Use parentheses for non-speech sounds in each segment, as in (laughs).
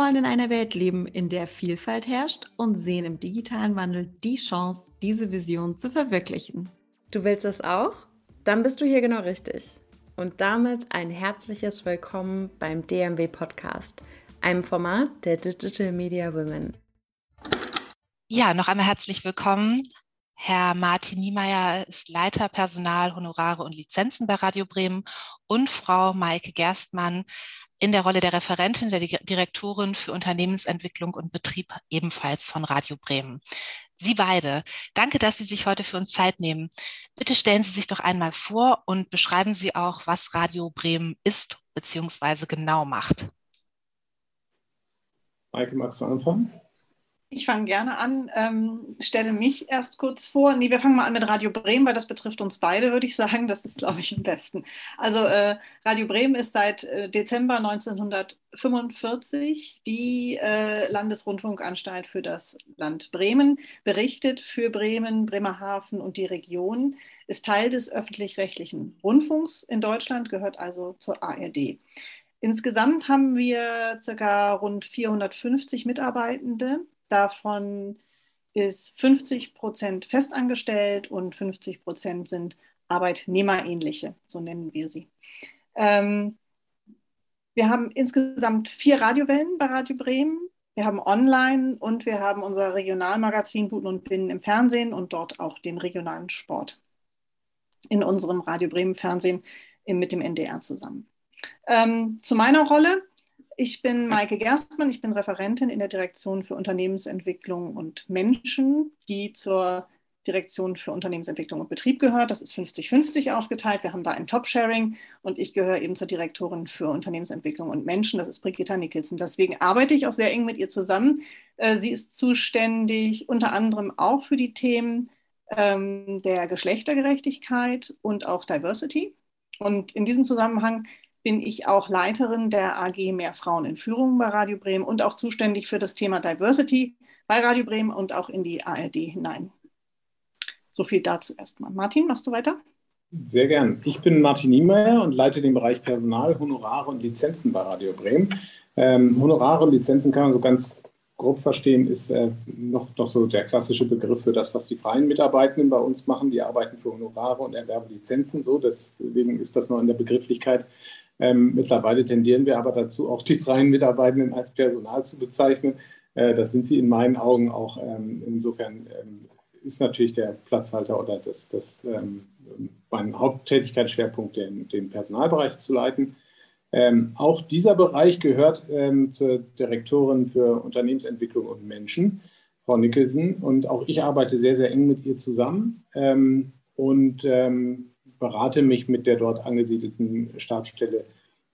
wollen in einer Welt leben, in der Vielfalt herrscht und sehen im digitalen Wandel die Chance, diese Vision zu verwirklichen. Du willst das auch? Dann bist du hier genau richtig. Und damit ein herzliches Willkommen beim DMW Podcast, einem Format der Digital Media Women. Ja, noch einmal herzlich willkommen. Herr Martin Niemeyer ist Leiter Personal, Honorare und Lizenzen bei Radio Bremen und Frau Maike Gerstmann in der Rolle der Referentin, der Direktorin für Unternehmensentwicklung und Betrieb ebenfalls von Radio Bremen. Sie beide, danke, dass Sie sich heute für uns Zeit nehmen. Bitte stellen Sie sich doch einmal vor und beschreiben Sie auch, was Radio Bremen ist bzw. genau macht. Maike, magst du anfangen? Ich fange gerne an, ähm, stelle mich erst kurz vor. Nee, wir fangen mal an mit Radio Bremen, weil das betrifft uns beide, würde ich sagen. Das ist, glaube ich, am besten. Also äh, Radio Bremen ist seit äh, Dezember 1945 die äh, Landesrundfunkanstalt für das Land Bremen, berichtet für Bremen, Bremerhaven und die Region, ist Teil des öffentlich-rechtlichen Rundfunks in Deutschland, gehört also zur ARD. Insgesamt haben wir ca. rund 450 Mitarbeitende Davon ist 50 Prozent festangestellt und 50 Prozent sind Arbeitnehmerähnliche, so nennen wir sie. Ähm, wir haben insgesamt vier Radiowellen bei Radio Bremen. Wir haben online und wir haben unser Regionalmagazin Buten und Binnen im Fernsehen und dort auch den regionalen Sport in unserem Radio Bremen Fernsehen mit dem NDR zusammen. Ähm, zu meiner Rolle. Ich bin Maike Gerstmann, ich bin Referentin in der Direktion für Unternehmensentwicklung und Menschen, die zur Direktion für Unternehmensentwicklung und Betrieb gehört. Das ist 50-50 aufgeteilt. Wir haben da ein Top-Sharing und ich gehöre eben zur Direktorin für Unternehmensentwicklung und Menschen. Das ist Brigitta Nicholson. Deswegen arbeite ich auch sehr eng mit ihr zusammen. Äh, sie ist zuständig unter anderem auch für die Themen ähm, der Geschlechtergerechtigkeit und auch Diversity. Und in diesem Zusammenhang bin ich auch Leiterin der AG Mehr Frauen in Führung bei Radio Bremen und auch zuständig für das Thema Diversity bei Radio Bremen und auch in die ARD hinein. So viel dazu erstmal. Martin, machst du weiter? Sehr gern. Ich bin Martin Niemeyer und leite den Bereich Personal, Honorare und Lizenzen bei Radio Bremen. Ähm, Honorare und Lizenzen kann man so ganz grob verstehen, ist äh, noch, noch so der klassische Begriff für das, was die freien Mitarbeitenden bei uns machen. Die arbeiten für Honorare und erwerben Lizenzen. So, deswegen ist das noch in der Begrifflichkeit ähm, mittlerweile tendieren wir aber dazu, auch die freien Mitarbeitenden als Personal zu bezeichnen. Äh, das sind sie in meinen Augen auch. Ähm, insofern ähm, ist natürlich der Platzhalter oder das, das, ähm, mein Haupttätigkeitsschwerpunkt, den, den Personalbereich zu leiten. Ähm, auch dieser Bereich gehört ähm, zur Direktorin für Unternehmensentwicklung und Menschen, Frau Nicholson. Und auch ich arbeite sehr, sehr eng mit ihr zusammen. und berate mich mit der dort angesiedelten Stabsstelle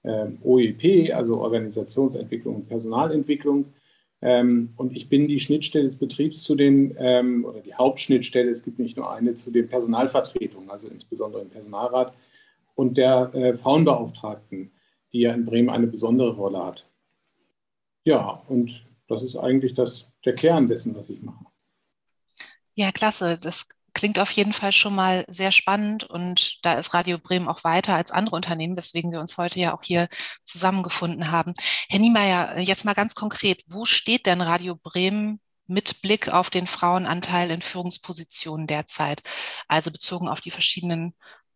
ähm, OEP, also Organisationsentwicklung und Personalentwicklung. Ähm, und ich bin die Schnittstelle des Betriebs zu den, ähm, oder die Hauptschnittstelle, es gibt nicht nur eine, zu den Personalvertretungen, also insbesondere im Personalrat und der äh, Frauenbeauftragten, die ja in Bremen eine besondere Rolle hat. Ja, und das ist eigentlich das, der Kern dessen, was ich mache. Ja, klasse. Das klingt auf jeden Fall schon mal sehr spannend und da ist Radio Bremen auch weiter als andere Unternehmen, weswegen wir uns heute ja auch hier zusammengefunden haben. Herr Niemeyer, jetzt mal ganz konkret, wo steht denn Radio Bremen mit Blick auf den Frauenanteil in Führungspositionen derzeit, also bezogen auf die verschiedenen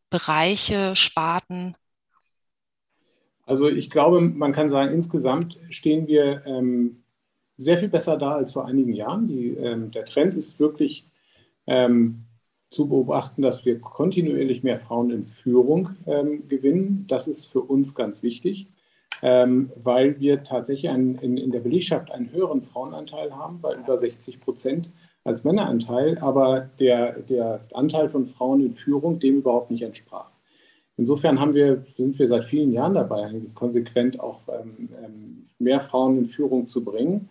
Bereiche, Sparten? Also ich glaube, man kann sagen, insgesamt stehen wir ähm, sehr viel besser da als vor einigen Jahren. Die, ähm, der Trend ist wirklich ähm, zu beobachten, dass wir kontinuierlich mehr Frauen in Führung ähm, gewinnen. Das ist für uns ganz wichtig, ähm, weil wir tatsächlich einen, in, in, der Belegschaft einen höheren Frauenanteil haben, bei über 60 Prozent als Männeranteil, aber der, der Anteil von Frauen in Führung dem überhaupt nicht entsprach. Insofern haben wir, sind wir seit vielen Jahren dabei, konsequent auch ähm, ähm mehr Frauen in Führung zu bringen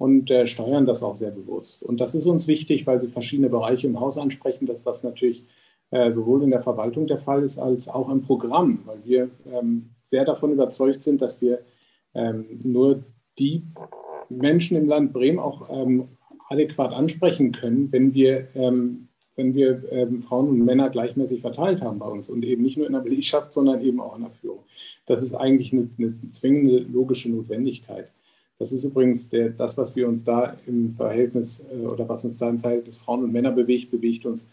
und äh, steuern das auch sehr bewusst. Und das ist uns wichtig, weil Sie verschiedene Bereiche im Haus ansprechen, dass das natürlich äh, sowohl in der Verwaltung der Fall ist, als auch im Programm, weil wir ähm, sehr davon überzeugt sind, dass wir ähm, nur die Menschen im Land Bremen auch ähm, adäquat ansprechen können, wenn wir, ähm, wenn wir ähm, Frauen und Männer gleichmäßig verteilt haben bei uns und eben nicht nur in der Belegschaft, sondern eben auch in der Führung. Das ist eigentlich eine, eine zwingende logische Notwendigkeit. Das ist übrigens der, das, was wir uns da im Verhältnis äh, oder was uns da im Verhältnis Frauen und Männer bewegt, bewegt uns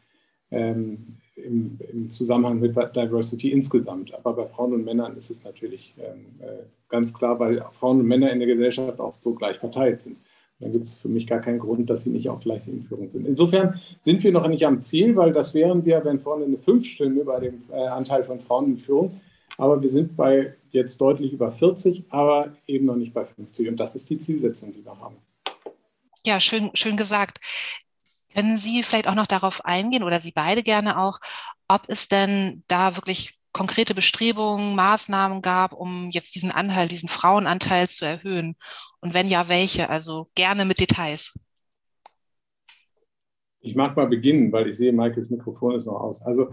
ähm, im, im, Zusammenhang mit Diversity insgesamt. Aber bei Frauen und Männern ist es natürlich ähm, äh, ganz klar, weil Frauen und Männer in der Gesellschaft auch so gleich verteilt sind. Dann gibt es für mich gar keinen Grund, dass sie nicht auch gleich in Führung sind. Insofern sind wir noch nicht am Ziel, weil das wären wir, wenn vorne eine 5 stünde bei dem äh, Anteil von Frauen in Führung. Aber wir sind bei jetzt deutlich über 40, aber eben noch nicht bei 50. Und das ist die Zielsetzung, die wir haben. Ja, schön, schön gesagt. Können Sie vielleicht auch noch darauf eingehen oder Sie beide gerne auch, ob es denn da wirklich konkrete Bestrebungen, Maßnahmen gab, um jetzt diesen Anteil, diesen Frauenanteil zu erhöhen? Und wenn ja, welche? Also gerne mit Details. Ich mag mal beginnen, weil ich sehe, Maikes Mikrofon ist noch aus. Also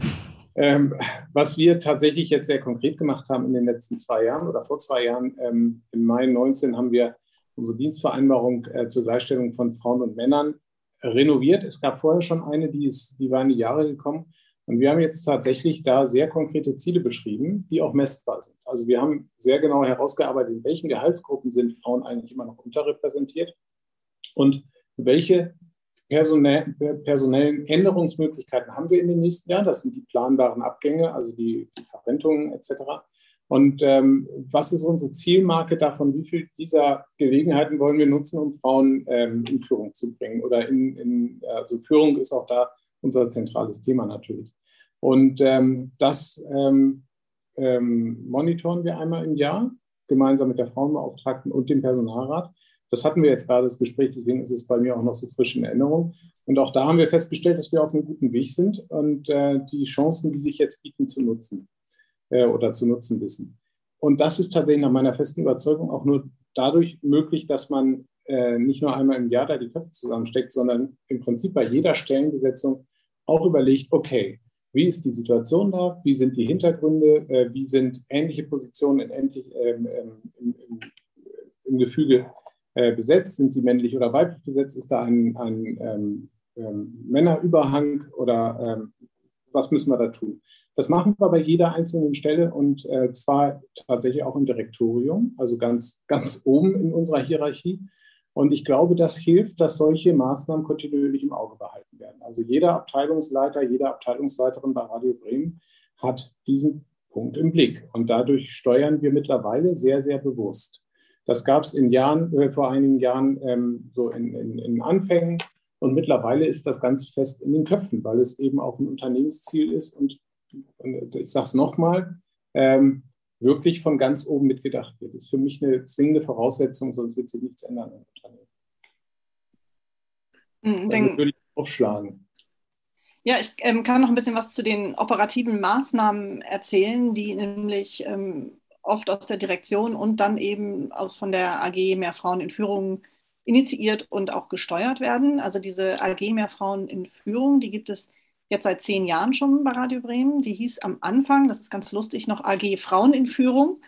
ähm, was wir tatsächlich jetzt sehr konkret gemacht haben in den letzten zwei Jahren oder vor zwei Jahren, ähm, im Mai 19 haben wir unsere Dienstvereinbarung äh, zur Gleichstellung von Frauen und Männern renoviert. Es gab vorher schon eine, die, ist, die war in die Jahre gekommen. Und wir haben jetzt tatsächlich da sehr konkrete Ziele beschrieben, die auch messbar sind. Also wir haben sehr genau herausgearbeitet, in welchen Gehaltsgruppen sind Frauen eigentlich immer noch unterrepräsentiert und welche personellen Änderungsmöglichkeiten haben wir in den nächsten Jahren. Das sind die planbaren Abgänge, also die, die Verrentungen etc. Und ähm, was ist unsere Zielmarke davon? Wie viel dieser Gelegenheiten wollen wir nutzen, um Frauen ähm, in Führung zu bringen? Oder in, in, also Führung ist auch da unser zentrales Thema natürlich. Und ähm, das ähm, ähm, monitoren wir einmal im Jahr, gemeinsam mit der Frauenbeauftragten und dem Personalrat. Das hatten wir jetzt gerade das Gespräch, deswegen ist es bei mir auch noch so frisch in Erinnerung. Und auch da haben wir festgestellt, dass wir auf einem guten Weg sind und äh, die Chancen, die sich jetzt bieten, zu nutzen äh, oder zu nutzen wissen. Und das ist tatsächlich nach meiner festen Überzeugung auch nur dadurch möglich, dass man äh, nicht nur einmal im Jahr da die Köpfe zusammensteckt, sondern im Prinzip bei jeder Stellenbesetzung auch überlegt, okay, wie ist die Situation da? Wie sind die Hintergründe? Äh, wie sind ähnliche Positionen in ähm, ähm, im, im, im, Gefüge äh, besetzt? Sind sie männlich oder weiblich besetzt? Ist da ein, ein ähm, ähm Männerüberhang oder ähm, was müssen wir da tun? Das machen wir bei jeder einzelnen Stelle und äh, zwar tatsächlich auch im Direktorium, also ganz, ganz oben in unserer Hierarchie. Und ich glaube, das hilft, dass solche Maßnahmen kontinuierlich im Auge behalten werden. Also jeder Abteilungsleiter, jede Abteilungsleiterin bei Radio Bremen hat diesen Punkt im Blick. Und dadurch steuern wir mittlerweile sehr, sehr bewusst. Das gab es in Jahren, äh, vor einigen Jahren ähm, so in, in, in Anfängen. Und mittlerweile ist das ganz fest in den Köpfen, weil es eben auch ein Unternehmensziel ist. Und, und ich sage es nochmal, ähm, wirklich von ganz oben mitgedacht wird. Das ist für mich eine zwingende Voraussetzung, sonst wird sich nichts ändern im Unternehmen. Mhm, Dann würde ich aufschlagen. Ja, ich ähm, kann noch ein bisschen was zu den operativen Maßnahmen erzählen, die nämlich ähm, oft aus der Direktion und dann eben aus von der AG Mehr Frauen in Führung initiiert und auch gesteuert werden. Also diese AG Mehr Frauen in Führung, die gibt es jetzt seit zehn Jahren schon bei Radio Bremen. Die hieß am Anfang, das ist ganz lustig, noch AG Frauen in Führung.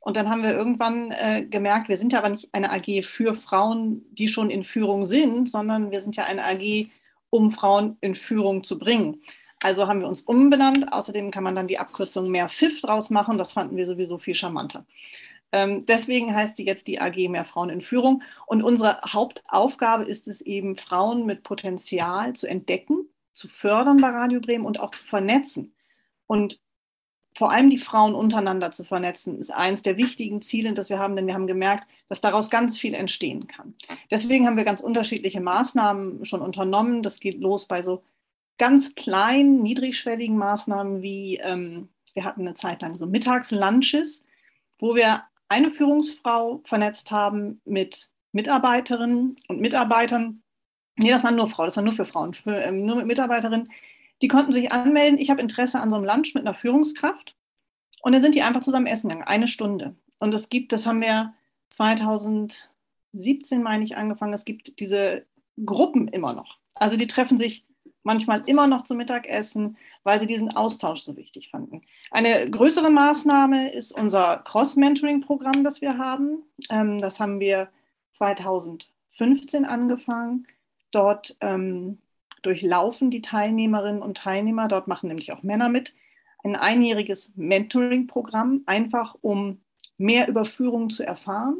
Und dann haben wir irgendwann äh, gemerkt, wir sind ja aber nicht eine AG für Frauen, die schon in Führung sind, sondern wir sind ja eine AG, um Frauen in Führung zu bringen. Also haben wir uns umbenannt. Außerdem kann man dann die Abkürzung mehr FIF draus machen. Das fanden wir sowieso viel charmanter. Ähm, deswegen heißt die jetzt die AG Mehr Frauen in Führung. Und unsere Hauptaufgabe ist es eben, Frauen mit Potenzial zu entdecken zu fördern bei Radio Bremen und auch zu vernetzen. Und vor allem die Frauen untereinander zu vernetzen, ist eines der wichtigen Ziele, das wir haben, denn wir haben gemerkt, dass daraus ganz viel entstehen kann. Deswegen haben wir ganz unterschiedliche Maßnahmen schon unternommen. Das geht los bei so ganz kleinen, niedrigschwelligen Maßnahmen wie, ähm, wir hatten eine Zeit lang so Mittagslunches, wo wir eine Führungsfrau vernetzt haben mit Mitarbeiterinnen und Mitarbeitern, Nee, das war nur Frau, das war nur für Frauen, für, ähm, nur mit Mitarbeiterinnen. Die konnten sich anmelden, ich habe Interesse an so einem Lunch mit einer Führungskraft. Und dann sind die einfach zusammen essen gegangen, eine Stunde. Und es gibt, das haben wir 2017, meine ich, angefangen, es gibt diese Gruppen immer noch. Also die treffen sich manchmal immer noch zum Mittagessen, weil sie diesen Austausch so wichtig fanden. Eine größere Maßnahme ist unser Cross-Mentoring-Programm, das wir haben. Ähm, das haben wir 2015 angefangen. Dort ähm, durchlaufen die Teilnehmerinnen und Teilnehmer, dort machen nämlich auch Männer mit, ein einjähriges Mentoring-Programm, einfach um mehr über Führung zu erfahren,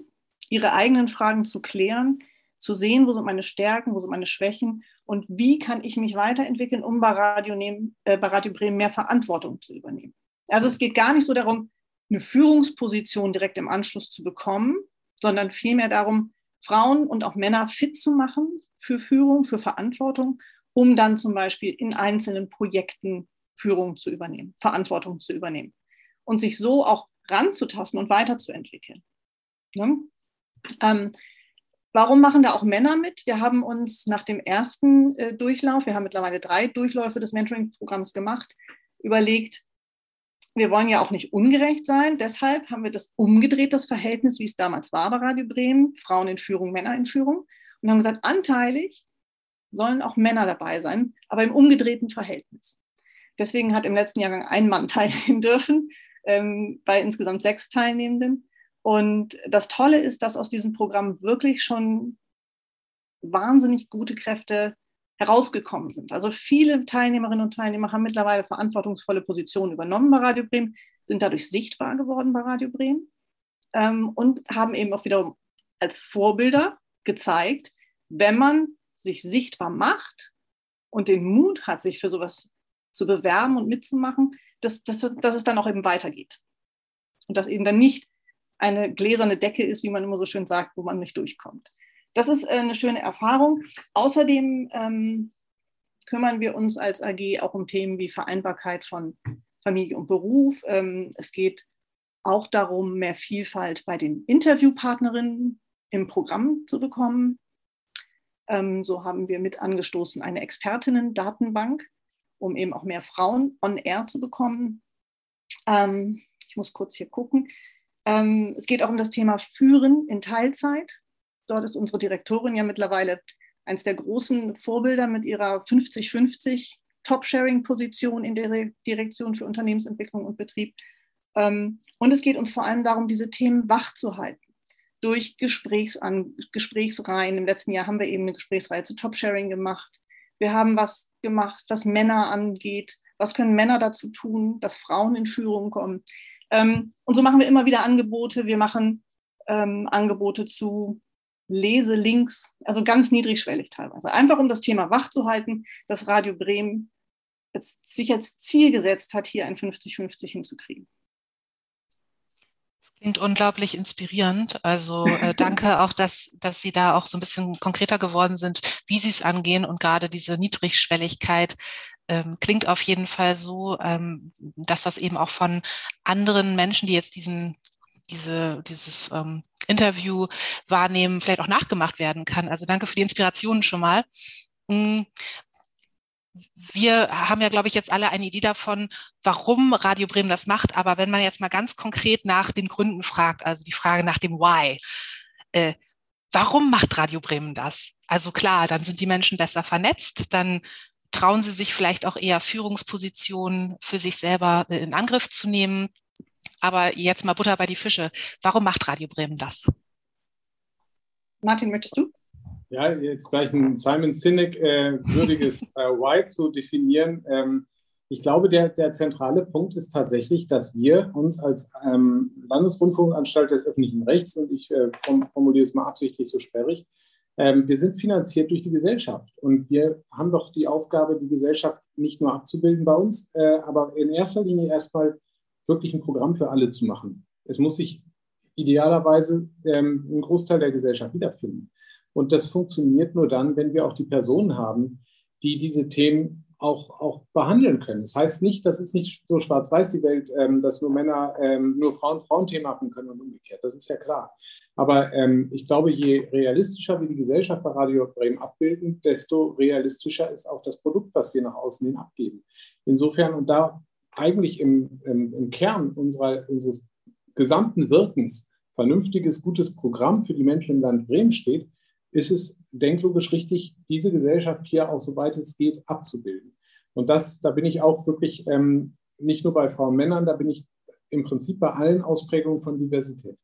ihre eigenen Fragen zu klären, zu sehen, wo sind meine Stärken, wo sind meine Schwächen und wie kann ich mich weiterentwickeln, um bei Radio, nehmen, äh, bei Radio Bremen mehr Verantwortung zu übernehmen. Also es geht gar nicht so darum, eine Führungsposition direkt im Anschluss zu bekommen, sondern vielmehr darum, Frauen und auch Männer fit zu machen für Führung, für Verantwortung, um dann zum Beispiel in einzelnen Projekten Führung zu übernehmen, Verantwortung zu übernehmen und sich so auch ranzutasten und weiterzuentwickeln. Ne? Ähm, warum machen da auch Männer mit? Wir haben uns nach dem ersten äh, Durchlauf, wir haben mittlerweile drei Durchläufe des Mentoring-Programms gemacht, überlegt, wir wollen ja auch nicht ungerecht sein. Deshalb haben wir das umgedreht, das Verhältnis, wie es damals war bei Radio Bremen, Frauen in Führung, Männer in Führung. Und haben gesagt, anteilig sollen auch Männer dabei sein, aber im umgedrehten Verhältnis. Deswegen hat im letzten Jahrgang ein Mann (laughs) teilnehmen dürfen, ähm, bei insgesamt sechs Teilnehmenden. Und das Tolle ist, dass aus diesem Programm wirklich schon wahnsinnig gute Kräfte herausgekommen sind. Also viele Teilnehmerinnen und Teilnehmer haben mittlerweile verantwortungsvolle Positionen übernommen bei Radio Bremen, sind dadurch sichtbar geworden bei Radio Bremen ähm, und haben eben auch wiederum als Vorbilder gezeigt, wenn man sich sichtbar macht und den Mut hat, sich für sowas zu bewerben und mitzumachen, dass, dass, dass es dann auch eben weitergeht. Und dass eben dann nicht eine gläserne Decke ist, wie man immer so schön sagt, wo man nicht durchkommt. Das ist äh, eine schöne Erfahrung. Außerdem ähm, kümmern wir uns als AG auch um Themen wie Vereinbarkeit von Familie und Beruf. Ähm, es geht auch darum, mehr Vielfalt bei den Interviewpartnerinnen im Programm zu bekommen. Ähm, so haben wir mit angestoßen eine Expertinnen-Datenbank, um eben auch mehr Frauen on air zu bekommen. Ähm, ich muss kurz hier gucken. Ähm, es geht auch um das Thema Führen in Teilzeit. Dort ist unsere Direktorin ja mittlerweile eines der großen Vorbilder mit ihrer 50-50 Top-Sharing-Position in der Direktion für Unternehmensentwicklung und Betrieb. Ähm, und es geht uns vor allem darum, diese Themen wach zu halten. Durch Gesprächsan Gesprächsreihen. Im letzten Jahr haben wir eben eine Gesprächsreihe zu Top-Sharing gemacht. Wir haben was gemacht, was Männer angeht. Was können Männer dazu tun, dass Frauen in Führung kommen? Ähm, und so machen wir immer wieder Angebote. Wir machen ähm, Angebote zu Leselinks, also ganz niedrigschwellig teilweise. Einfach um das Thema wach zu halten, dass Radio Bremen jetzt, sich als Ziel gesetzt hat, hier ein 50-50 hinzukriegen. Klingt unglaublich inspirierend. Also äh, (laughs) danke auch, dass, dass Sie da auch so ein bisschen konkreter geworden sind, wie Sie es angehen und gerade diese Niedrigschwelligkeit ähm, klingt auf jeden Fall so, ähm, dass das eben auch von anderen Menschen, die jetzt diesen diese, dieses ähm, Interview wahrnehmen, vielleicht auch nachgemacht werden kann. Also danke für die Inspirationen schon mal. Wir haben ja, glaube ich, jetzt alle eine Idee davon, warum Radio Bremen das macht. Aber wenn man jetzt mal ganz konkret nach den Gründen fragt, also die Frage nach dem Why, äh, warum macht Radio Bremen das? Also klar, dann sind die Menschen besser vernetzt, dann trauen sie sich vielleicht auch eher Führungspositionen für sich selber äh, in Angriff zu nehmen. Aber jetzt mal Butter bei die Fische. Warum macht Radio Bremen das? Martin, möchtest du? Ja, jetzt gleich ein Simon Sinek äh, würdiges (laughs) äh, Why zu definieren. Ähm, ich glaube, der, der zentrale Punkt ist tatsächlich, dass wir uns als ähm, Landesrundfunkanstalt des öffentlichen Rechts, und ich äh, formuliere es mal absichtlich so sperrig, ähm, wir sind finanziert durch die Gesellschaft und wir haben doch die Aufgabe, die Gesellschaft nicht nur abzubilden bei uns, äh, aber in erster Linie erstmal wirklich ein Programm für alle zu machen. Es muss sich idealerweise ähm, ein Großteil der Gesellschaft wiederfinden. Und das funktioniert nur dann, wenn wir auch die Personen haben, die diese Themen auch, auch behandeln können. Das heißt nicht, das ist nicht so schwarz-weiß die Welt, ähm, dass nur Männer, ähm, nur Frauen Frauenthemen machen können und umgekehrt. Das ist ja klar. Aber ähm, ich glaube, je realistischer wir die Gesellschaft bei Radio Bremen abbilden, desto realistischer ist auch das Produkt, was wir nach außen hin abgeben. Insofern, und da eigentlich im, im, im Kern unserer, unseres gesamten Wirkens vernünftiges, gutes Programm für die Menschen im Land Bremen steht, ist es denklogisch richtig, diese Gesellschaft hier auch, soweit es geht, abzubilden. Und das, da bin ich auch wirklich ähm, nicht nur bei Frauen und Männern, da bin ich im Prinzip bei allen Ausprägungen von Diversität.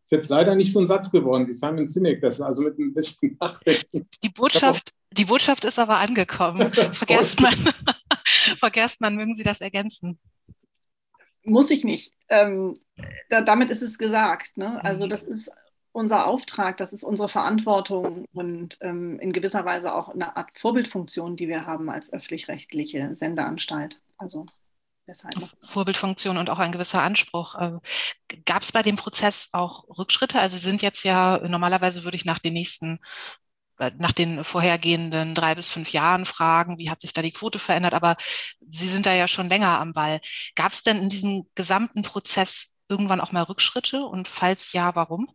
Ist jetzt leider nicht so ein Satz geworden wie Simon Sinek, das also mit ein bisschen Nachdenken. Die Botschaft, die Botschaft ist aber angekommen. (laughs) Frau Gerstmann, Frau (laughs) Gerstmann, mögen Sie das ergänzen? Muss ich nicht. Ähm, da, damit ist es gesagt. Ne? Also das ist unser Auftrag, das ist unsere Verantwortung und ähm, in gewisser Weise auch eine Art Vorbildfunktion, die wir haben als öffentlich-rechtliche Sendeanstalt. Also deshalb. Vorbildfunktion und auch ein gewisser Anspruch. Äh, Gab es bei dem Prozess auch Rückschritte? Also Sie sind jetzt ja, normalerweise würde ich nach den nächsten nach den vorhergehenden drei bis fünf Jahren fragen, wie hat sich da die Quote verändert, aber Sie sind da ja schon länger am Ball. Gab es denn in diesem gesamten Prozess irgendwann auch mal Rückschritte und falls ja, warum?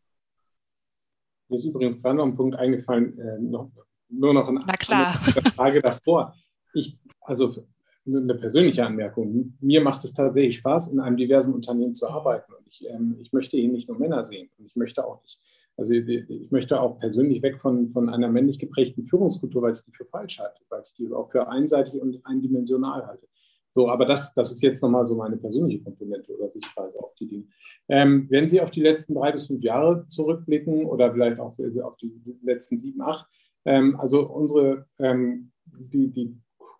Mir ist übrigens gerade noch ein Punkt eingefallen, äh, noch, nur noch eine, eine Frage davor. Ich, also eine persönliche Anmerkung. Mir macht es tatsächlich Spaß, in einem diversen Unternehmen zu arbeiten. Und ich, ähm, ich möchte hier nicht nur Männer sehen. Und ich möchte auch nicht, also ich möchte auch persönlich weg von, von einer männlich geprägten Führungskultur, weil ich die für falsch halte, weil ich die auch für einseitig und eindimensional halte. So, aber das, das ist jetzt nochmal so meine persönliche Komponente oder Sichtweise auf die Dinge. Ähm, wenn Sie auf die letzten drei bis fünf Jahre zurückblicken oder vielleicht auch auf die letzten sieben, acht, ähm, also unsere, ähm, die, die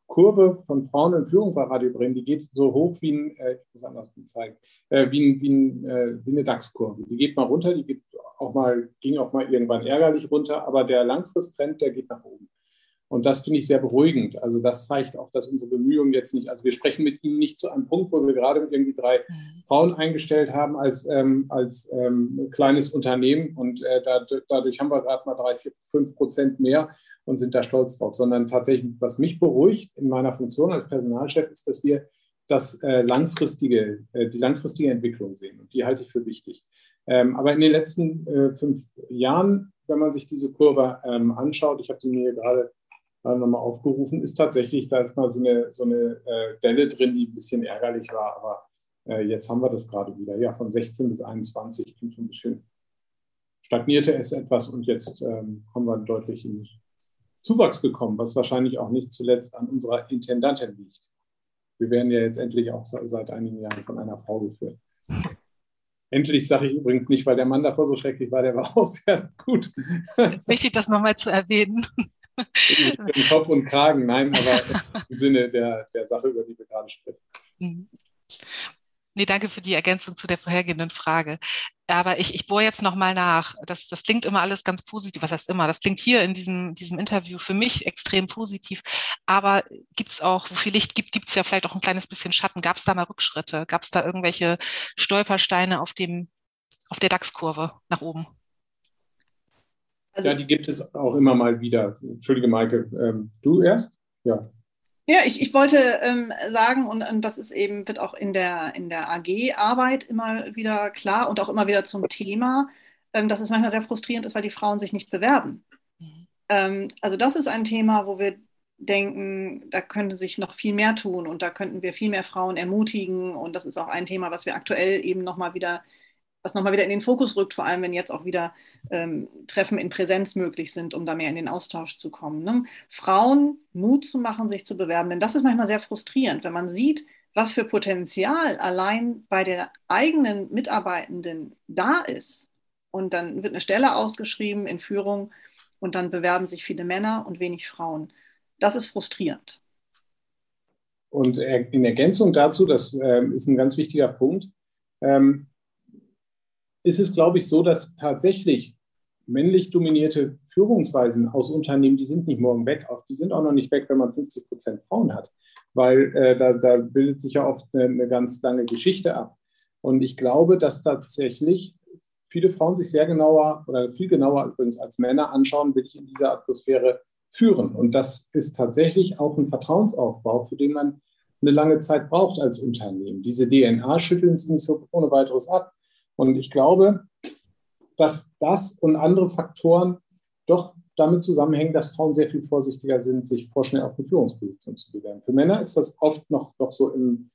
Kurve von Frauen in Führung bei Radio Bremen, die geht so hoch wie ein, äh, ich muss anders zeigen, äh, wie, ein, wie, ein, äh, wie eine DAX-Kurve. Die geht mal runter, die geht auch mal, ging auch mal irgendwann ärgerlich runter, aber der Langfristtrend, der geht nach oben. Und das finde ich sehr beruhigend. Also das zeigt auch, dass unsere Bemühungen jetzt nicht, also wir sprechen mit Ihnen nicht zu einem Punkt, wo wir gerade irgendwie drei mhm. Frauen eingestellt haben als, ähm, als ähm, kleines Unternehmen und äh, da, dadurch haben wir gerade mal drei, vier, fünf Prozent mehr und sind da stolz drauf, sondern tatsächlich, was mich beruhigt in meiner Funktion als Personalchef, ist, dass wir das äh, langfristige, äh, die langfristige Entwicklung sehen und die halte ich für wichtig. Ähm, aber in den letzten äh, fünf Jahren, wenn man sich diese Kurve ähm, anschaut, ich habe sie mir gerade nochmal aufgerufen, ist tatsächlich, da ist mal so eine, so eine äh, Delle drin, die ein bisschen ärgerlich war, aber äh, jetzt haben wir das gerade wieder. Ja, von 16 bis 21 so ein bisschen stagnierte es etwas und jetzt ähm, haben wir einen deutlichen Zuwachs bekommen, was wahrscheinlich auch nicht zuletzt an unserer Intendantin liegt. Wir werden ja jetzt endlich auch seit einigen Jahren von einer Frau geführt. Endlich sage ich übrigens nicht, weil der Mann davor so schrecklich war, der war auch (laughs) sehr gut. Es ist wichtig, das nochmal zu erwähnen. Im Kopf und Kragen, nein, aber im Sinne der, der Sache, über die wir gerade sprechen. Nee, danke für die Ergänzung zu der vorhergehenden Frage. Aber ich, ich bohre jetzt nochmal nach. Das, das klingt immer alles ganz positiv. Was heißt immer? Das klingt hier in diesem, diesem Interview für mich extrem positiv. Aber gibt es auch, wo viel Licht gibt, gibt es ja vielleicht auch ein kleines bisschen Schatten. Gab es da mal Rückschritte? Gab es da irgendwelche Stolpersteine auf, dem, auf der DAX-Kurve nach oben? Ja, die gibt es auch immer mal wieder. Entschuldige, Maike, ähm, du erst? Ja. Ja, ich, ich wollte ähm, sagen, und, und, das ist eben, wird auch in der, in der AG-Arbeit immer wieder klar und auch immer wieder zum Thema, ähm, dass es manchmal sehr frustrierend ist, weil die Frauen sich nicht bewerben. Mhm. Ähm, also das ist ein Thema, wo wir denken, da könnte sich noch viel mehr tun und da könnten wir viel mehr Frauen ermutigen. Und das ist auch ein Thema, was wir aktuell eben nochmal wieder was nochmal wieder in den Fokus rückt, vor allem wenn jetzt auch wieder ähm, Treffen in Präsenz möglich sind, um da mehr in den Austausch zu kommen. Ne? Frauen Mut zu machen, sich zu bewerben, denn das ist manchmal sehr frustrierend, wenn man sieht, was für Potenzial allein bei der eigenen Mitarbeitenden da ist. Und dann wird eine Stelle ausgeschrieben in Führung und dann bewerben sich viele Männer und wenig Frauen. Das ist frustrierend. Und in Ergänzung dazu, das äh, ist ein ganz wichtiger Punkt, ähm, ist es, glaube ich, so, dass tatsächlich männlich dominierte Führungsweisen aus Unternehmen, die sind nicht morgen weg, auch, die sind auch noch nicht weg, wenn man 50 Prozent Frauen hat, weil äh, da, da, bildet sich ja oft eine, eine ganz lange Geschichte ab. Und ich glaube, dass tatsächlich viele Frauen sich sehr genauer oder viel genauer übrigens als Männer anschauen, will ich in dieser Atmosphäre führen. Und das ist tatsächlich auch ein Vertrauensaufbau, für den man eine lange Zeit braucht als Unternehmen. Diese DNA schütteln sie nicht so ohne weiteres ab. Und ich glaube, dass das und andere Faktoren doch damit zusammenhängen, dass Frauen sehr viel vorsichtiger sind, sich vorschnell auf eine Führungsposition zu bewerben. Für Männer ist das oft noch, noch so im,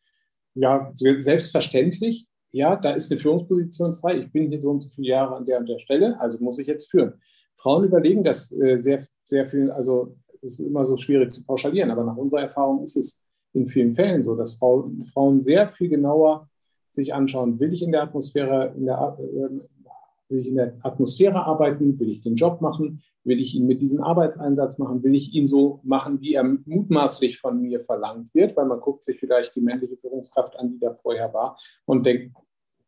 ja, selbstverständlich. Ja, da ist eine Führungsposition frei. Ich bin hier so und so viele Jahre an der und der Stelle, also muss ich jetzt führen. Frauen überlegen das äh, sehr, sehr viel, also es ist immer so schwierig zu pauschalieren, aber nach unserer Erfahrung ist es in vielen Fällen so, dass Frauen, Frauen sehr viel genauer sich anschauen, will ich in der Atmosphäre, in der, äh, will ich in der Atmosphäre arbeiten, will ich den Job machen, will ich ihn mit diesem Arbeitseinsatz machen, will ich ihn so machen, wie er mutmaßlich von mir verlangt wird, weil man guckt sich vielleicht die männliche Führungskraft an, die da vorher war und denkt,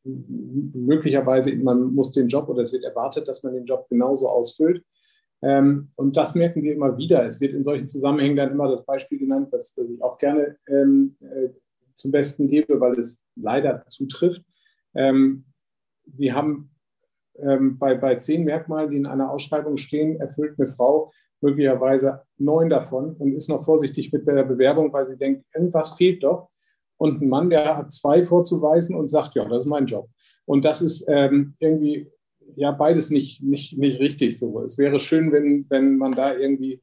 möglicherweise, man muss den Job oder es wird erwartet, dass man den Job genauso ausfüllt. Ähm, und das merken wir immer wieder. Es wird in solchen Zusammenhängen dann immer das Beispiel genannt, das, das ich auch gerne ähm, äh, zum Besten gebe, weil es leider zutrifft. Ähm, Sie haben ähm, bei, bei zehn Merkmalen, die in einer Ausschreibung stehen, erfüllt eine Frau möglicherweise neun davon und ist noch vorsichtig mit der Bewerbung, weil sie denkt, irgendwas fehlt doch. Und ein Mann, der hat zwei vorzuweisen und sagt, ja, das ist mein Job. Und das ist ähm, irgendwie ja beides nicht, nicht, nicht richtig so. Es wäre schön, wenn, wenn man da irgendwie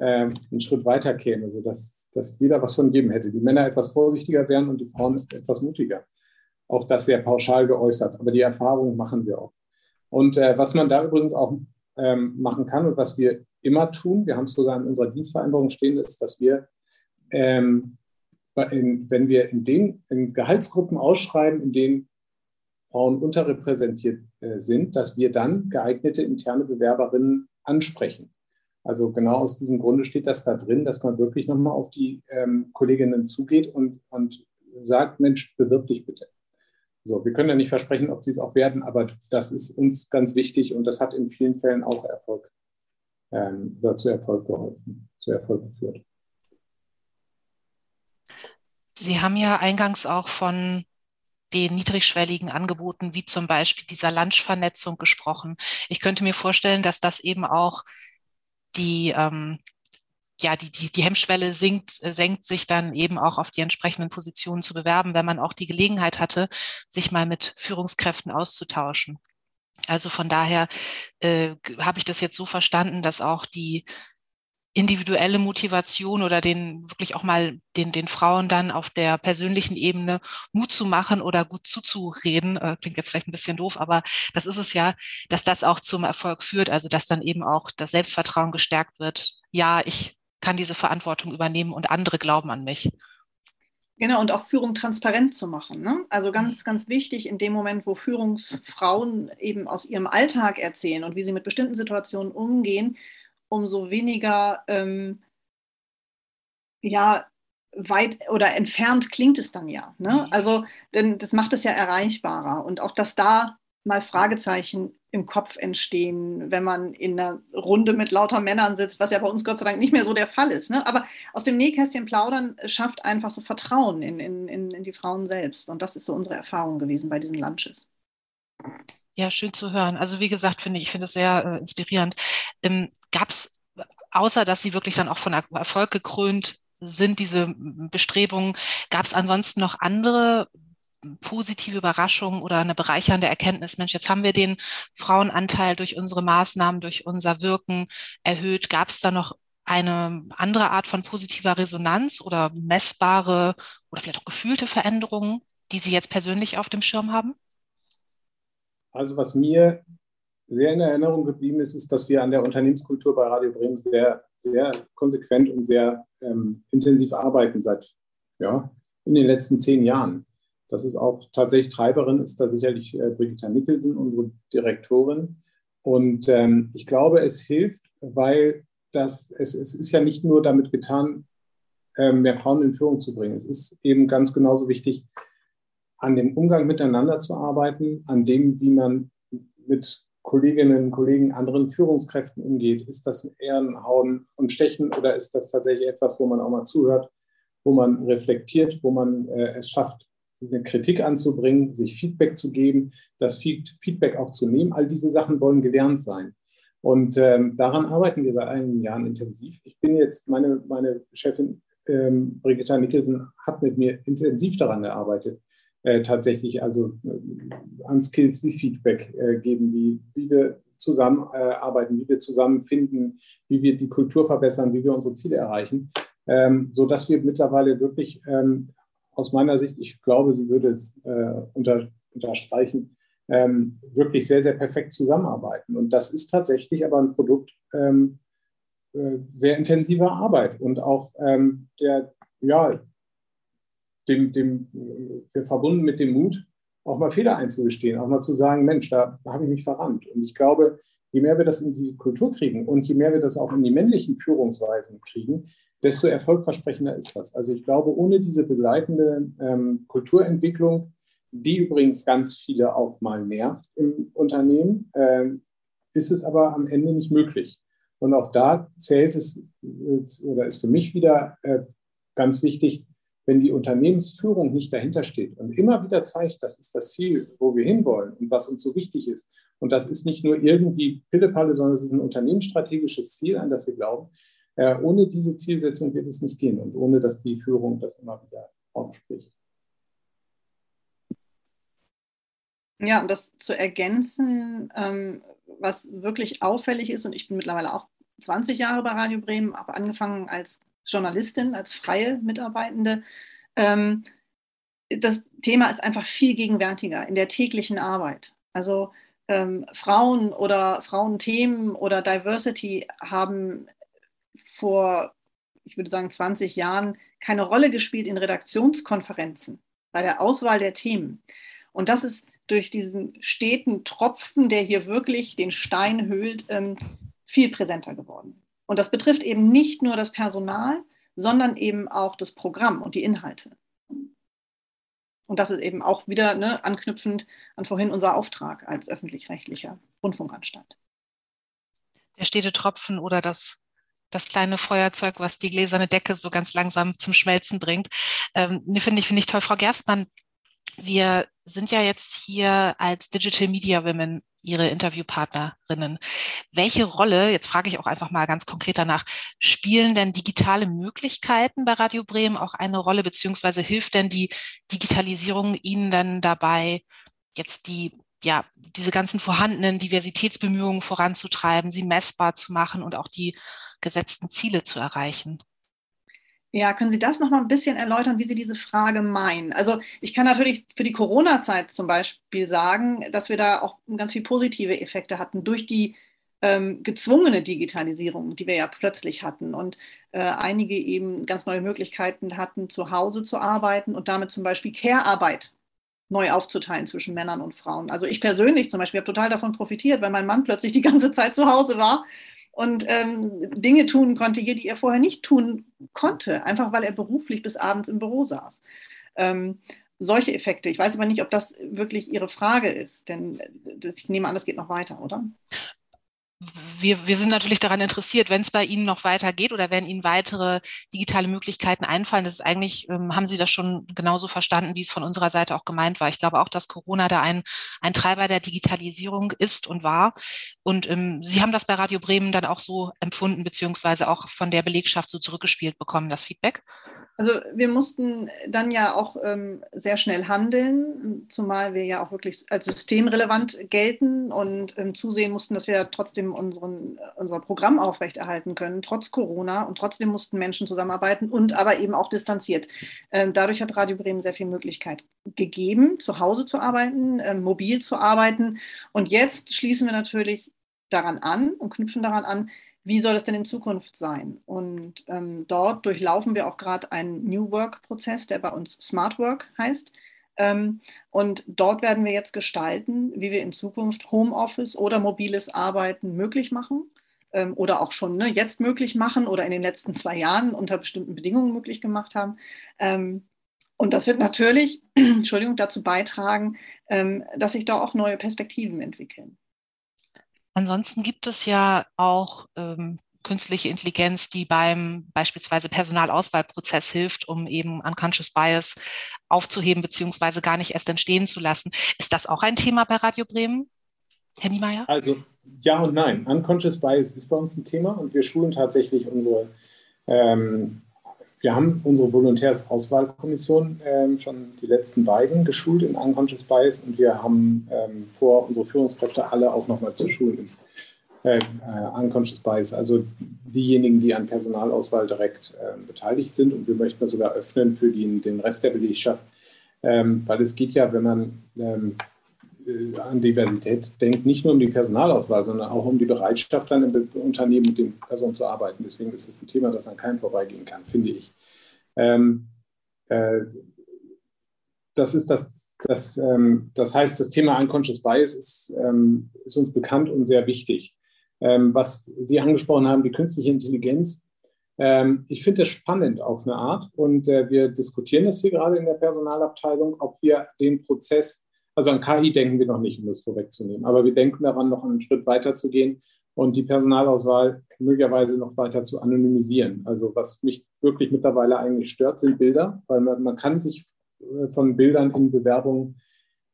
äh, einen Schritt weiter käme, sodass dass jeder was von jedem hätte. Die Männer etwas vorsichtiger wären und die Frauen etwas mutiger. Auch das sehr pauschal geäußert, aber die Erfahrung machen wir auch. Und äh, was man da übrigens auch ähm, machen kann und was wir immer tun, wir haben es sogar in unserer Dienstvereinbarung stehen, ist, dass wir, ähm, in, wenn wir in den in Gehaltsgruppen ausschreiben, in denen Frauen unterrepräsentiert äh, sind, dass wir dann geeignete interne Bewerberinnen ansprechen. Also genau aus diesem Grunde steht das da drin, dass man wirklich nochmal auf die ähm, Kolleginnen zugeht und, und sagt, Mensch, bewirb dich bitte. So, wir können ja nicht versprechen, ob sie es auch werden, aber das ist uns ganz wichtig und das hat in vielen Fällen auch Erfolg ähm, oder zu Erfolg geholfen, zu Erfolg geführt. Sie haben ja eingangs auch von den niedrigschwelligen Angeboten, wie zum Beispiel dieser Lunchvernetzung gesprochen. Ich könnte mir vorstellen, dass das eben auch die ähm, ja, die, die, die Hemmschwelle sinkt, äh, senkt sich dann eben auch auf die entsprechenden Positionen zu bewerben, wenn man auch die Gelegenheit hatte, sich mal mit Führungskräften auszutauschen. Also von daher äh, habe ich das jetzt so verstanden, dass auch die individuelle Motivation oder den wirklich auch mal den, den Frauen dann auf der persönlichen Ebene Mut zu machen oder gut zuzureden, äh, klingt jetzt vielleicht ein bisschen doof, aber das ist es ja, dass das auch zum Erfolg führt, also dass dann eben auch das Selbstvertrauen gestärkt wird. Ja, ich kann diese Verantwortung übernehmen und andere glauben an mich. Genau, und auch Führung transparent zu machen. Ne? Also ganz, mhm. ganz wichtig in dem Moment, wo Führungsfrauen eben aus ihrem Alltag erzählen und wie sie mit bestimmten Situationen umgehen, umso weniger ähm, ja, weit oder entfernt klingt es dann ja. Ne? Mhm. Also, denn das macht es ja erreichbarer. Und auch, dass da mal Fragezeichen im Kopf entstehen, wenn man in einer Runde mit lauter Männern sitzt, was ja bei uns Gott sei Dank nicht mehr so der Fall ist. Ne? Aber aus dem Nähkästchen plaudern schafft einfach so Vertrauen in, in, in, in die Frauen selbst. Und das ist so unsere Erfahrung gewesen bei diesen Lunches. Ja, schön zu hören. Also wie gesagt, finde ich, ich finde es sehr äh, inspirierend. Ähm, Gab es, außer dass Sie wirklich dann auch von Erfolg gekrönt sind, diese Bestrebungen, gab es ansonsten noch andere positive Überraschung oder eine bereichernde Erkenntnis, Mensch, jetzt haben wir den Frauenanteil durch unsere Maßnahmen, durch unser Wirken erhöht. Gab es da noch eine andere Art von positiver Resonanz oder messbare oder vielleicht auch gefühlte Veränderungen, die Sie jetzt persönlich auf dem Schirm haben? Also was mir sehr in Erinnerung geblieben ist, ist, dass wir an der Unternehmenskultur bei Radio Bremen sehr, sehr konsequent und sehr ähm, intensiv arbeiten seit ja, in den letzten zehn Jahren. Das ist auch tatsächlich Treiberin, ist da sicherlich äh, Brigitta Nicholson, unsere Direktorin. Und ähm, ich glaube, es hilft, weil das, es, es ist ja nicht nur damit getan, äh, mehr Frauen in Führung zu bringen. Es ist eben ganz genauso wichtig, an dem Umgang miteinander zu arbeiten, an dem, wie man mit Kolleginnen und Kollegen, anderen Führungskräften umgeht. Ist das eher ein Hauen und Stechen oder ist das tatsächlich etwas, wo man auch mal zuhört, wo man reflektiert, wo man äh, es schafft, eine Kritik anzubringen, sich Feedback zu geben, das Feedback auch zu nehmen. All diese Sachen wollen gelernt sein. Und ähm, daran arbeiten wir seit einigen Jahren intensiv. Ich bin jetzt, meine, meine Chefin ähm, Brigitta Nicholson hat mit mir intensiv daran gearbeitet, äh, tatsächlich also äh, an Skills wie Feedback äh, geben, wie, wie wir zusammenarbeiten, äh, wie wir zusammenfinden, wie wir die Kultur verbessern, wie wir unsere Ziele erreichen, ähm, sodass wir mittlerweile wirklich ähm, aus meiner Sicht, ich glaube, sie würde es äh, unter, unterstreichen, ähm, wirklich sehr, sehr perfekt zusammenarbeiten. Und das ist tatsächlich aber ein Produkt ähm, äh, sehr intensiver Arbeit und auch ähm, der, ja, dem, dem, äh, verbunden mit dem Mut, auch mal Fehler einzugestehen, auch mal zu sagen, Mensch, da habe ich mich verrannt. Und ich glaube, je mehr wir das in die Kultur kriegen und je mehr wir das auch in die männlichen Führungsweisen kriegen, desto erfolgversprechender ist das. Also ich glaube, ohne diese begleitende ähm, Kulturentwicklung, die übrigens ganz viele auch mal nervt im Unternehmen, äh, ist es aber am Ende nicht möglich. Und auch da zählt es äh, oder ist für mich wieder äh, ganz wichtig, wenn die Unternehmensführung nicht dahinter steht und immer wieder zeigt, das ist das Ziel, wo wir hinwollen und was uns so wichtig ist. Und das ist nicht nur irgendwie Pillepalle, sondern es ist ein unternehmensstrategisches Ziel, an das wir glauben. Äh, ohne diese Zielsetzung wird es nicht gehen und ohne, dass die Führung das immer wieder ausspricht. Ja, um das zu ergänzen, ähm, was wirklich auffällig ist, und ich bin mittlerweile auch 20 Jahre bei Radio Bremen, habe angefangen als Journalistin, als freie Mitarbeitende. Ähm, das Thema ist einfach viel gegenwärtiger in der täglichen Arbeit. Also ähm, Frauen oder Frauenthemen oder Diversity haben vor, ich würde sagen, 20 Jahren keine Rolle gespielt in Redaktionskonferenzen bei der Auswahl der Themen. Und das ist durch diesen steten Tropfen, der hier wirklich den Stein höhlt, ähm, viel präsenter geworden. Und das betrifft eben nicht nur das Personal, sondern eben auch das Programm und die Inhalte. Und das ist eben auch wieder ne, anknüpfend an vorhin unser Auftrag als öffentlich-rechtlicher Rundfunkanstalt. Der stete Tropfen oder das, das kleine Feuerzeug, was die gläserne Decke so ganz langsam zum Schmelzen bringt. Ähm, Finde ich, finde ich toll. Frau Gerstmann, wir sind ja jetzt hier als Digital Media Women Ihre Interviewpartnerinnen. Welche Rolle, jetzt frage ich auch einfach mal ganz konkret danach, spielen denn digitale Möglichkeiten bei Radio Bremen auch eine Rolle, beziehungsweise hilft denn die Digitalisierung Ihnen dann dabei, jetzt die ja, diese ganzen vorhandenen Diversitätsbemühungen voranzutreiben, sie messbar zu machen und auch die gesetzten Ziele zu erreichen? Ja, können Sie das noch mal ein bisschen erläutern, wie Sie diese Frage meinen? Also ich kann natürlich für die Corona-Zeit zum Beispiel sagen, dass wir da auch ganz viele positive Effekte hatten durch die ähm, gezwungene Digitalisierung, die wir ja plötzlich hatten und äh, einige eben ganz neue Möglichkeiten hatten, zu Hause zu arbeiten und damit zum Beispiel Care-Arbeit neu aufzuteilen zwischen Männern und Frauen. Also ich persönlich zum Beispiel habe total davon profitiert, weil mein Mann plötzlich die ganze Zeit zu Hause war und ähm, Dinge tun konnte hier, die er vorher nicht tun konnte, einfach weil er beruflich bis abends im Büro saß. Ähm, solche Effekte. Ich weiß aber nicht, ob das wirklich Ihre Frage ist, denn äh, ich nehme an, das geht noch weiter, oder? Wir, wir sind natürlich daran interessiert, wenn es bei Ihnen noch weitergeht oder wenn Ihnen weitere digitale Möglichkeiten einfallen. Das ist eigentlich, ähm, haben Sie das schon genauso verstanden, wie es von unserer Seite auch gemeint war. Ich glaube auch, dass Corona da ein, ein Treiber der Digitalisierung ist und war. Und ähm, Sie haben das bei Radio Bremen dann auch so empfunden, beziehungsweise auch von der Belegschaft so zurückgespielt bekommen, das Feedback? Also wir mussten dann ja auch ähm, sehr schnell handeln, zumal wir ja auch wirklich als systemrelevant gelten und ähm, zusehen mussten, dass wir trotzdem unseren, unser Programm aufrechterhalten können, trotz Corona. Und trotzdem mussten Menschen zusammenarbeiten und aber eben auch distanziert. Ähm, dadurch hat Radio Bremen sehr viel Möglichkeit gegeben, zu Hause zu arbeiten, ähm, mobil zu arbeiten. Und jetzt schließen wir natürlich daran an und knüpfen daran an, wie soll es denn in Zukunft sein? Und ähm, dort durchlaufen wir auch gerade einen New Work-Prozess, der bei uns Smart Work heißt. Ähm, und dort werden wir jetzt gestalten, wie wir in Zukunft Homeoffice oder mobiles Arbeiten möglich machen ähm, oder auch schon ne, jetzt möglich machen oder in den letzten zwei Jahren unter bestimmten Bedingungen möglich gemacht haben. Ähm, und das wird natürlich, (clears throat) Entschuldigung, dazu beitragen, ähm, dass sich da auch neue Perspektiven entwickeln. Ansonsten gibt es ja auch ähm, künstliche Intelligenz, die beim beispielsweise Personalauswahlprozess hilft, um eben Unconscious Bias aufzuheben beziehungsweise gar nicht erst entstehen zu lassen. Ist das auch ein Thema bei Radio Bremen, Herr Niemeyer? Also ja und nein. Unconscious Bias ist bei uns ein Thema und wir schulen tatsächlich unsere ähm, wir haben unsere Volontärs-Auswahlkommission ähm, schon die letzten beiden geschult in Unconscious Bias und wir haben ähm, vor, unsere Führungskräfte alle auch nochmal zu schulen in äh, äh, Unconscious Bias, also diejenigen, die an Personalauswahl direkt äh, beteiligt sind und wir möchten das sogar öffnen für die, den Rest der Belegschaft, ähm, weil es geht ja, wenn man ähm, äh, an Diversität denkt, nicht nur um die Personalauswahl, sondern auch um die Bereitschaft, dann im Unternehmen mit den Personen zu arbeiten. Deswegen ist es ein Thema, das an keinem vorbeigehen kann, finde ich. Ähm, äh, das ist das, das, ähm, das heißt, das Thema Unconscious Bias ist, ähm, ist uns bekannt und sehr wichtig. Ähm, was Sie angesprochen haben, die künstliche Intelligenz, ähm, ich finde das spannend auf eine Art und äh, wir diskutieren das hier gerade in der Personalabteilung, ob wir den Prozess, also an KI denken wir noch nicht, um das vorwegzunehmen, aber wir denken daran, noch einen Schritt weiter zu gehen und die Personalauswahl möglicherweise noch weiter zu anonymisieren. Also was mich wirklich mittlerweile eigentlich stört, sind Bilder, weil man, man kann sich äh, von Bildern in Bewerbungen,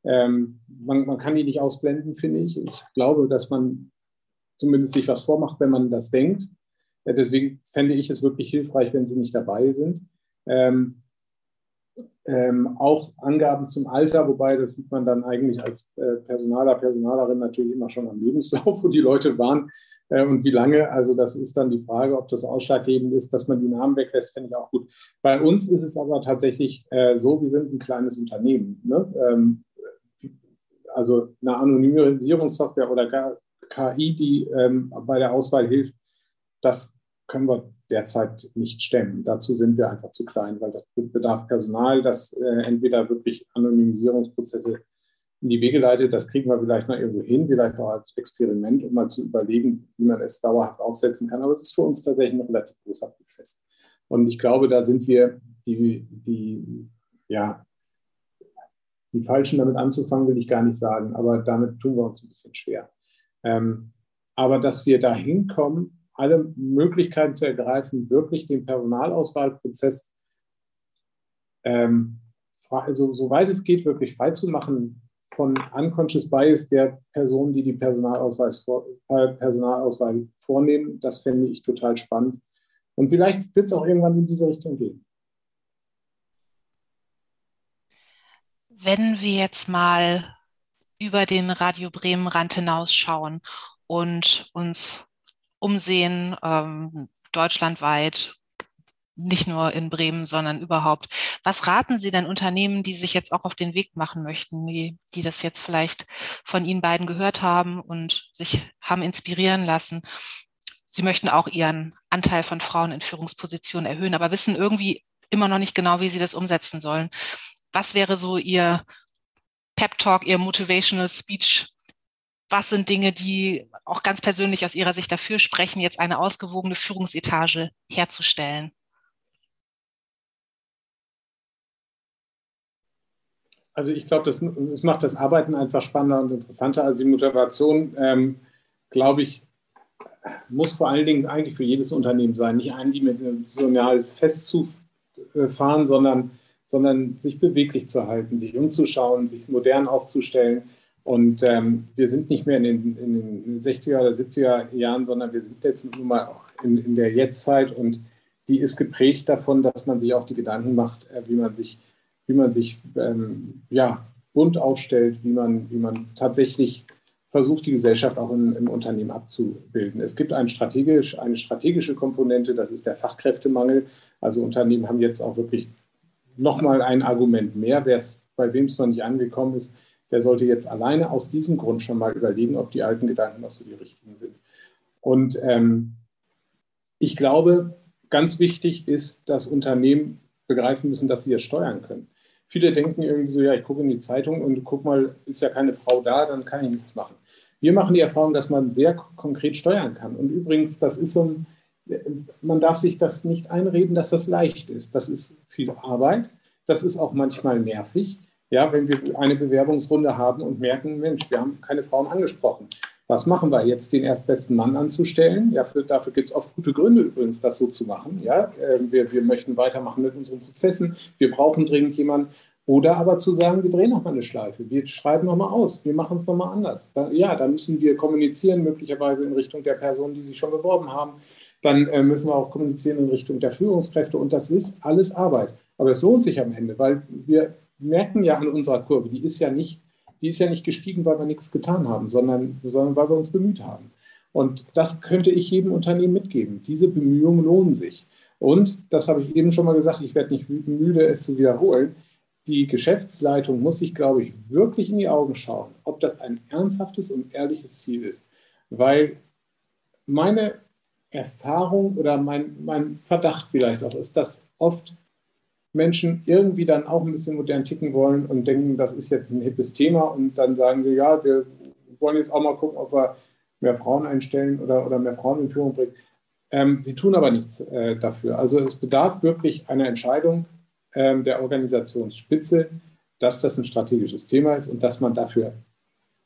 ähm, man, man kann die nicht ausblenden, finde ich. Ich glaube, dass man zumindest sich was vormacht, wenn man das denkt. Deswegen fände ich es wirklich hilfreich, wenn Sie nicht dabei sind. Ähm, ähm, auch Angaben zum Alter, wobei das sieht man dann eigentlich als äh, Personaler, Personalerin natürlich immer schon am Lebenslauf, (laughs) wo die Leute waren äh, und wie lange. Also das ist dann die Frage, ob das ausschlaggebend ist, dass man die Namen weglässt, finde ich auch gut. Bei uns ist es aber tatsächlich äh, so, wir sind ein kleines Unternehmen. Ne? Ähm, also eine Anonymisierungssoftware oder KI, die ähm, bei der Auswahl hilft, das können wir derzeit nicht stemmen. Dazu sind wir einfach zu klein, weil das bedarf Personal, das äh, entweder wirklich Anonymisierungsprozesse in die Wege leitet. Das kriegen wir vielleicht mal irgendwo hin, vielleicht auch als Experiment, um mal zu überlegen, wie man es dauerhaft aufsetzen kann. Aber es ist für uns tatsächlich ein relativ großer Prozess. Und ich glaube, da sind wir die, die, ja, die Falschen damit anzufangen, will ich gar nicht sagen, aber damit tun wir uns ein bisschen schwer. Ähm, aber dass wir da hinkommen, alle Möglichkeiten zu ergreifen, wirklich den Personalauswahlprozess, ähm, also soweit es geht, wirklich freizumachen von Unconscious Bias der Personen, die die vor, äh, Personalauswahl vornehmen. Das fände ich total spannend. Und vielleicht wird es auch irgendwann in diese Richtung gehen. Wenn wir jetzt mal über den Radio Bremen Rand hinausschauen und uns umsehen, ähm, deutschlandweit, nicht nur in Bremen, sondern überhaupt. Was raten Sie denn Unternehmen, die sich jetzt auch auf den Weg machen möchten, die, die das jetzt vielleicht von Ihnen beiden gehört haben und sich haben inspirieren lassen? Sie möchten auch Ihren Anteil von Frauen in Führungspositionen erhöhen, aber wissen irgendwie immer noch nicht genau, wie Sie das umsetzen sollen. Was wäre so Ihr Pep Talk, Ihr Motivational Speech was sind Dinge, die auch ganz persönlich aus Ihrer Sicht dafür sprechen, jetzt eine ausgewogene Führungsetage herzustellen? Also ich glaube, das, das, macht das Arbeiten einfach spannender und interessanter. Also die Motivation, ähm, glaube ich, muss vor allen Dingen eigentlich für jedes Unternehmen sein. Nicht eindimensional festzufahren, sondern, sondern sich beweglich zu halten, sich umzuschauen, sich modern aufzustellen und ähm, wir sind nicht mehr in den, in den 60er oder 70er Jahren, sondern wir sind jetzt nun mal auch in, in der Jetztzeit und die ist geprägt davon, dass man sich auch die Gedanken macht, äh, wie man sich, wie man sich ähm, ja, bunt aufstellt, wie man, wie man tatsächlich versucht, die Gesellschaft auch im, im Unternehmen abzubilden. Es gibt ein strategisch, eine strategische Komponente, das ist der Fachkräftemangel. Also Unternehmen haben jetzt auch wirklich nochmal ein Argument mehr, bei wem es noch nicht angekommen ist, der sollte jetzt alleine aus diesem Grund schon mal überlegen, ob die alten Gedanken noch so die richtigen sind. Und ähm, ich glaube, ganz wichtig ist, dass Unternehmen begreifen müssen, dass sie es steuern können. Viele denken irgendwie so, ja, ich gucke in die Zeitung und guck mal, ist ja keine Frau da, dann kann ich nichts machen. Wir machen die Erfahrung, dass man sehr konkret steuern kann. Und übrigens, das ist so ein, man darf sich das nicht einreden, dass das leicht ist. Das ist viel Arbeit. Das ist auch manchmal nervig. Ja, wenn wir eine Bewerbungsrunde haben und merken, Mensch, wir haben keine Frauen angesprochen. Was machen wir jetzt, den erstbesten Mann anzustellen? Ja, für, dafür gibt es oft gute Gründe übrigens, das so zu machen. Ja, äh, wir, wir möchten weitermachen mit unseren Prozessen. Wir brauchen dringend jemanden. Oder aber zu sagen, wir drehen nochmal eine Schleife. Wir schreiben nochmal aus. Wir machen es nochmal anders. Da, ja, da müssen wir kommunizieren, möglicherweise in Richtung der Personen, die sich schon beworben haben. Dann äh, müssen wir auch kommunizieren in Richtung der Führungskräfte. Und das ist alles Arbeit. Aber es lohnt sich am Ende, weil wir merken ja an unserer Kurve, die ist ja nicht, die ist ja nicht gestiegen, weil wir nichts getan haben, sondern, sondern weil wir uns bemüht haben. Und das könnte ich jedem Unternehmen mitgeben. Diese Bemühungen lohnen sich. Und, das habe ich eben schon mal gesagt, ich werde nicht müde, es zu wiederholen, die Geschäftsleitung muss sich, glaube ich, wirklich in die Augen schauen, ob das ein ernsthaftes und ehrliches Ziel ist. Weil meine Erfahrung oder mein, mein Verdacht vielleicht auch ist, dass oft Menschen irgendwie dann auch ein bisschen modern ticken wollen und denken, das ist jetzt ein hippes Thema und dann sagen wir, ja, wir wollen jetzt auch mal gucken, ob wir mehr Frauen einstellen oder, oder mehr Frauen in Führung bringen. Ähm, sie tun aber nichts äh, dafür. Also es bedarf wirklich einer Entscheidung ähm, der Organisationsspitze, dass das ein strategisches Thema ist und dass man dafür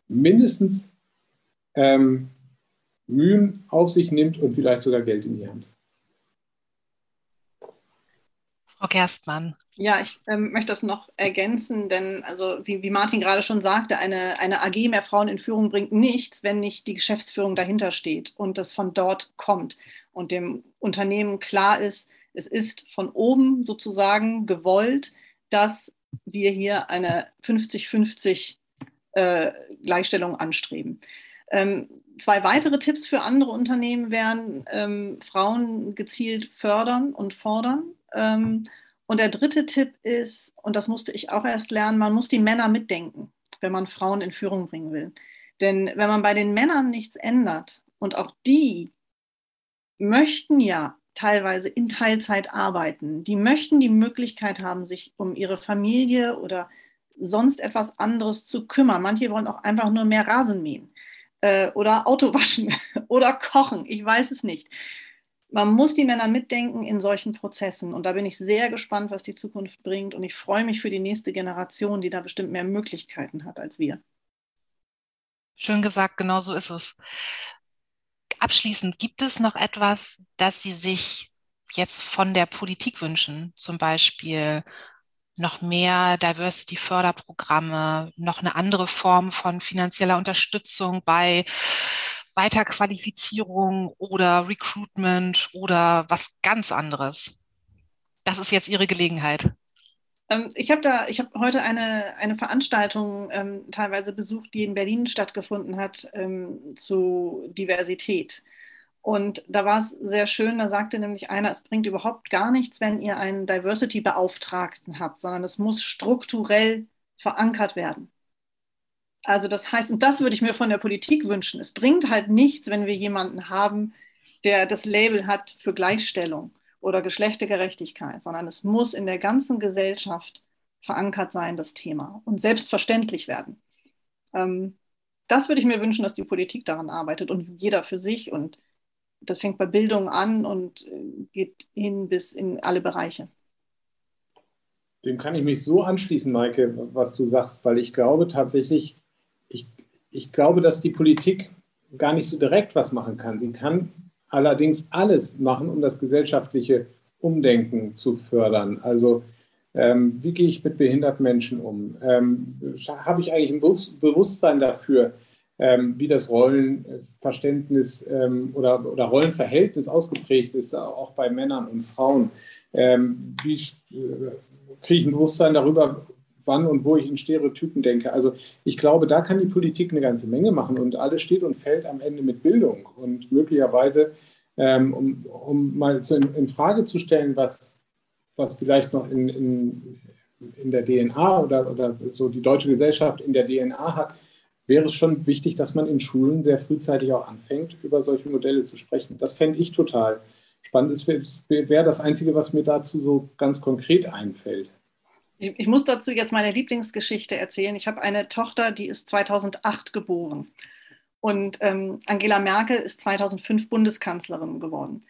mindestens ähm, Mühen auf sich nimmt und vielleicht sogar Geld in die Hand. Frau Gerstmann. Ja, ich ähm, möchte das noch ergänzen, denn also wie, wie Martin gerade schon sagte, eine, eine AG mehr Frauen in Führung bringt nichts, wenn nicht die Geschäftsführung dahinter steht und das von dort kommt und dem Unternehmen klar ist, es ist von oben sozusagen gewollt, dass wir hier eine 50-50 äh, Gleichstellung anstreben. Ähm, zwei weitere Tipps für andere Unternehmen wären, ähm, Frauen gezielt fördern und fordern. Ähm, und der dritte Tipp ist, und das musste ich auch erst lernen, man muss die Männer mitdenken, wenn man Frauen in Führung bringen will. Denn wenn man bei den Männern nichts ändert und auch die möchten ja teilweise in Teilzeit arbeiten, die möchten die Möglichkeit haben, sich um ihre Familie oder sonst etwas anderes zu kümmern. Manche wollen auch einfach nur mehr Rasen mähen äh, oder Auto waschen (laughs) oder kochen. Ich weiß es nicht. Man muss die Männer mitdenken in solchen Prozessen. Und da bin ich sehr gespannt, was die Zukunft bringt. Und ich freue mich für die nächste Generation, die da bestimmt mehr Möglichkeiten hat als wir. Schön gesagt, genau so ist es. Abschließend, gibt es noch etwas, das Sie sich jetzt von der Politik wünschen? Zum Beispiel noch mehr Diversity-Förderprogramme, noch eine andere Form von finanzieller Unterstützung bei Weiterqualifizierung oder Recruitment oder was ganz anderes. Das ist jetzt Ihre Gelegenheit. Ähm, ich habe da, ich habe heute eine, eine Veranstaltung ähm, teilweise besucht, die in Berlin stattgefunden hat ähm, zu Diversität. Und da war es sehr schön, da sagte nämlich einer, es bringt überhaupt gar nichts, wenn ihr einen Diversity-Beauftragten habt, sondern es muss strukturell verankert werden. Also das heißt, und das würde ich mir von der Politik wünschen, es bringt halt nichts, wenn wir jemanden haben, der das Label hat für Gleichstellung oder Geschlechtergerechtigkeit, sondern es muss in der ganzen Gesellschaft verankert sein, das Thema, und selbstverständlich werden. Ähm, das würde ich mir wünschen, dass die Politik daran arbeitet und jeder für sich und das fängt bei Bildung an und äh, geht hin bis in alle Bereiche. Dem kann ich mich so anschließen, Maike, was du sagst, weil ich glaube tatsächlich, ich, ich glaube, dass die Politik gar nicht so direkt was machen kann. Sie kann allerdings alles machen, um das gesellschaftliche Umdenken zu fördern. Also ähm, wie gehe ich mit behinderten Menschen um? Ähm, Habe ich eigentlich ein Bewusstsein dafür, ähm, wie das Rollenverständnis ähm, oder, oder Rollenverhältnis ausgeprägt ist, auch bei Männern und Frauen. Ähm, wie äh, kriege ich ein Bewusstsein darüber, wann und wo ich in Stereotypen denke? Also ich glaube, da kann die Politik eine ganze Menge machen und alles steht und fällt am Ende mit Bildung und möglicherweise, ähm, um, um mal zu, in, in, Frage zu stellen, was, was vielleicht noch in, in, in der DNA oder, oder so die deutsche Gesellschaft in der DNA hat, wäre es schon wichtig, dass man in Schulen sehr frühzeitig auch anfängt, über solche Modelle zu sprechen. Das fände ich total spannend. Das wäre das Einzige, was mir dazu so ganz konkret einfällt. Ich, ich muss dazu jetzt meine Lieblingsgeschichte erzählen. Ich habe eine Tochter, die ist 2008 geboren. Und ähm, Angela Merkel ist 2005 Bundeskanzlerin geworden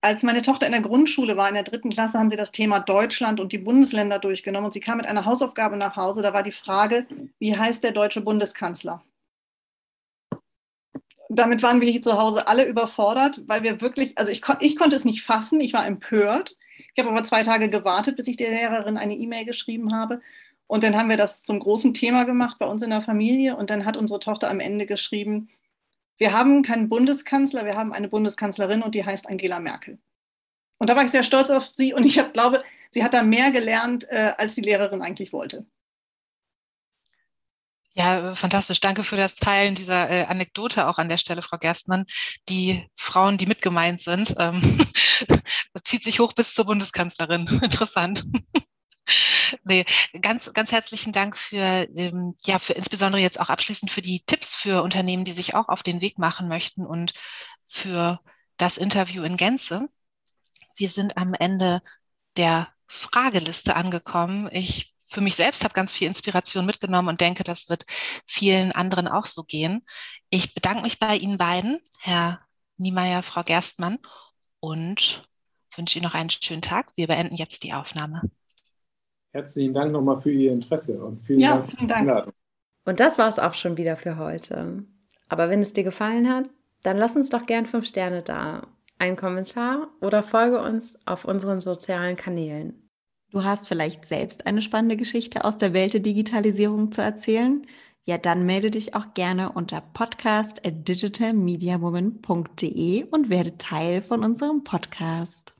als meine Tochter in der Grundschule war, in der dritten Klasse, haben sie das Thema Deutschland und die Bundesländer durchgenommen und sie kam mit einer Hausaufgabe nach Hause. Da war die Frage, wie heißt der deutsche Bundeskanzler? Damit waren wir hier zu Hause alle überfordert, weil wir wirklich, also ich, ich konnte es nicht fassen, ich war empört. Ich habe aber zwei Tage gewartet, bis ich der Lehrerin eine E-Mail geschrieben habe. Und dann haben wir das zum großen Thema gemacht bei uns in der Familie. Und dann hat unsere Tochter am Ende geschrieben, wir haben keinen Bundeskanzler, wir haben eine Bundeskanzlerin und die heißt Angela Merkel. Und da war ich sehr stolz auf sie und ich hab, glaube, sie hat da mehr gelernt, äh, als die Lehrerin eigentlich wollte. Ja, fantastisch. Danke für das Teilen dieser äh, Anekdote auch an der Stelle, Frau Gerstmann. Die Frauen, die mitgemeint sind, ähm, zieht sich hoch bis zur Bundeskanzlerin. (laughs) Interessant. (laughs) Nee, ganz, ganz herzlichen Dank für, ähm, ja, für insbesondere jetzt auch abschließend für die Tipps für Unternehmen, die sich auch auf den Weg machen möchten und für das Interview in Gänze. Wir sind am Ende der Frageliste angekommen. Ich für mich selbst habe ganz viel Inspiration mitgenommen und denke, das wird vielen anderen auch so gehen. Ich bedanke mich bei Ihnen beiden, Herr Niemeyer, Frau Gerstmann, und wünsche Ihnen noch einen schönen Tag. Wir beenden jetzt die Aufnahme. Herzlichen Dank nochmal für Ihr Interesse und vielen ja, Dank für die Einladung. Und das war es auch schon wieder für heute. Aber wenn es dir gefallen hat, dann lass uns doch gern fünf Sterne da, einen Kommentar oder folge uns auf unseren sozialen Kanälen. Du hast vielleicht selbst eine spannende Geschichte aus der Welt der Digitalisierung zu erzählen? Ja, dann melde dich auch gerne unter podcast at digitalmediawoman.de und werde Teil von unserem Podcast.